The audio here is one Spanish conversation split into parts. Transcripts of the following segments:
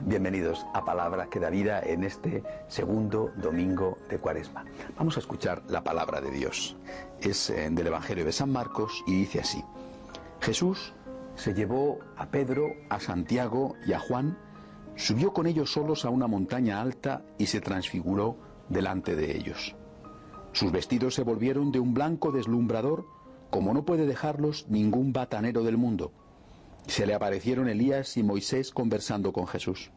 bienvenidos a Palabra que da vida en este segundo domingo de Cuaresma. Vamos a escuchar la palabra de Dios. Es eh, del Evangelio de San Marcos y dice así. Jesús se llevó a Pedro, a Santiago y a Juan, subió con ellos solos a una montaña alta y se transfiguró delante de ellos. Sus vestidos se volvieron de un blanco deslumbrador, como no puede dejarlos ningún batanero del mundo se le aparecieron Elías y Moisés conversando con Jesús.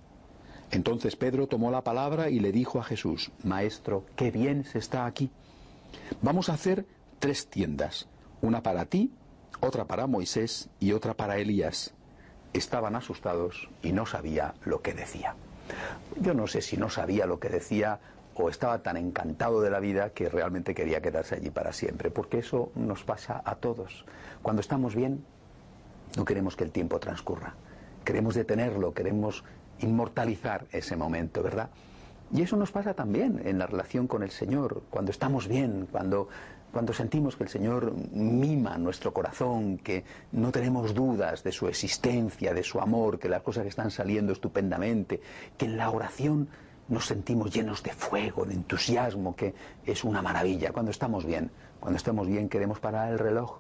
Entonces Pedro tomó la palabra y le dijo a Jesús, Maestro, qué bien se está aquí. Vamos a hacer tres tiendas, una para ti, otra para Moisés y otra para Elías. Estaban asustados y no sabía lo que decía. Yo no sé si no sabía lo que decía o estaba tan encantado de la vida que realmente quería quedarse allí para siempre, porque eso nos pasa a todos. Cuando estamos bien, no queremos que el tiempo transcurra. Queremos detenerlo, queremos inmortalizar ese momento, ¿verdad? Y eso nos pasa también en la relación con el Señor, cuando estamos bien, cuando, cuando sentimos que el Señor mima nuestro corazón, que no tenemos dudas de su existencia, de su amor, que las cosas están saliendo estupendamente, que en la oración nos sentimos llenos de fuego, de entusiasmo, que es una maravilla. Cuando estamos bien, cuando estamos bien queremos parar el reloj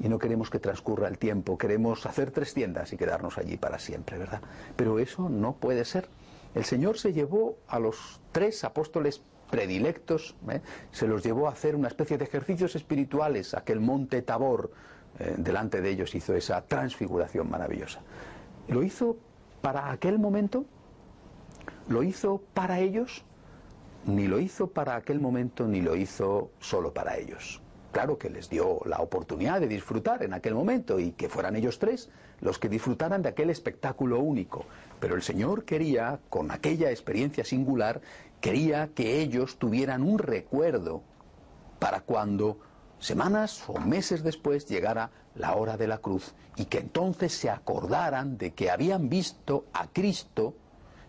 y no queremos que transcurra el tiempo, queremos hacer tres tiendas y quedarnos allí para siempre, ¿verdad? Pero eso no puede ser. El Señor se llevó a los tres apóstoles predilectos, ¿eh? se los llevó a hacer una especie de ejercicios espirituales, aquel monte Tabor, eh, delante de ellos hizo esa transfiguración maravillosa. Lo hizo para aquel momento, lo hizo para ellos, ni lo hizo para aquel momento, ni lo hizo solo para ellos claro que les dio la oportunidad de disfrutar en aquel momento y que fueran ellos tres los que disfrutaran de aquel espectáculo único. Pero el Señor quería, con aquella experiencia singular, quería que ellos tuvieran un recuerdo para cuando semanas o meses después llegara la hora de la cruz y que entonces se acordaran de que habían visto a Cristo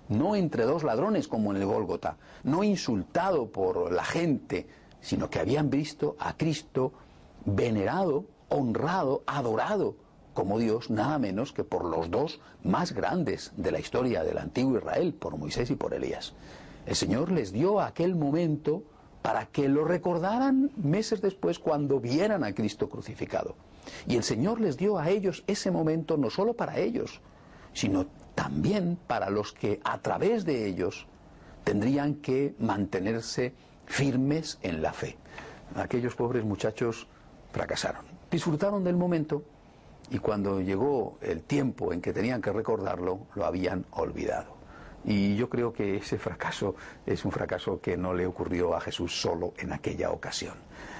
no entre dos ladrones como en el Gólgota, no insultado por la gente, sino que habían visto a Cristo venerado, honrado, adorado como Dios, nada menos que por los dos más grandes de la historia del antiguo Israel, por Moisés y por Elías. El Señor les dio aquel momento para que lo recordaran meses después cuando vieran a Cristo crucificado. Y el Señor les dio a ellos ese momento no solo para ellos, sino también para los que a través de ellos tendrían que mantenerse firmes en la fe. Aquellos pobres muchachos fracasaron. Disfrutaron del momento y cuando llegó el tiempo en que tenían que recordarlo, lo habían olvidado. Y yo creo que ese fracaso es un fracaso que no le ocurrió a Jesús solo en aquella ocasión.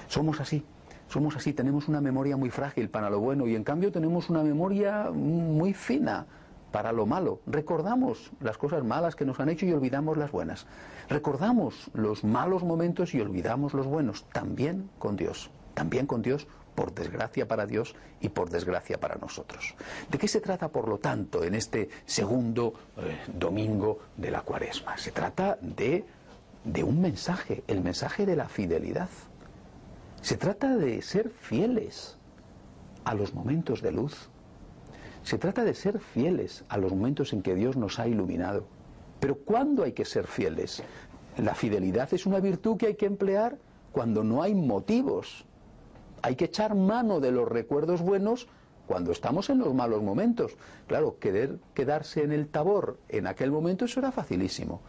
Somos así, somos así, tenemos una memoria muy frágil para lo bueno y en cambio tenemos una memoria muy fina para lo malo. Recordamos las cosas malas que nos han hecho y olvidamos las buenas. Recordamos los malos momentos y olvidamos los buenos, también con Dios, también con Dios por desgracia para Dios y por desgracia para nosotros. ¿De qué se trata, por lo tanto, en este segundo eh, domingo de la cuaresma? Se trata de, de un mensaje, el mensaje de la fidelidad. Se trata de ser fieles a los momentos de luz, se trata de ser fieles a los momentos en que Dios nos ha iluminado. Pero ¿cuándo hay que ser fieles? La fidelidad es una virtud que hay que emplear cuando no hay motivos. Hay que echar mano de los recuerdos buenos cuando estamos en los malos momentos. Claro, querer quedarse en el tabor en aquel momento eso era facilísimo.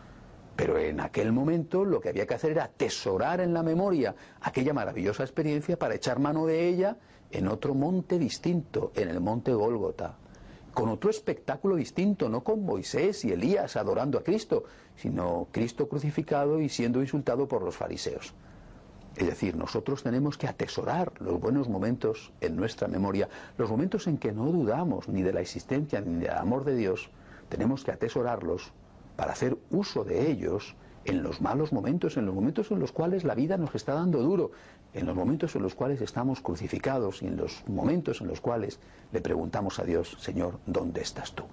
Pero en aquel momento lo que había que hacer era atesorar en la memoria aquella maravillosa experiencia para echar mano de ella en otro monte distinto, en el monte Gólgota con otro espectáculo distinto, no con Moisés y Elías adorando a Cristo, sino Cristo crucificado y siendo insultado por los fariseos. Es decir, nosotros tenemos que atesorar los buenos momentos en nuestra memoria, los momentos en que no dudamos ni de la existencia ni del amor de Dios, tenemos que atesorarlos para hacer uso de ellos en los malos momentos, en los momentos en los cuales la vida nos está dando duro, en los momentos en los cuales estamos crucificados y en los momentos en los cuales le preguntamos a Dios, Señor, ¿dónde estás tú?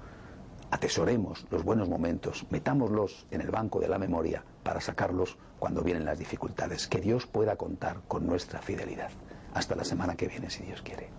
Atesoremos los buenos momentos, metámoslos en el banco de la memoria para sacarlos cuando vienen las dificultades. Que Dios pueda contar con nuestra fidelidad. Hasta la semana que viene, si Dios quiere.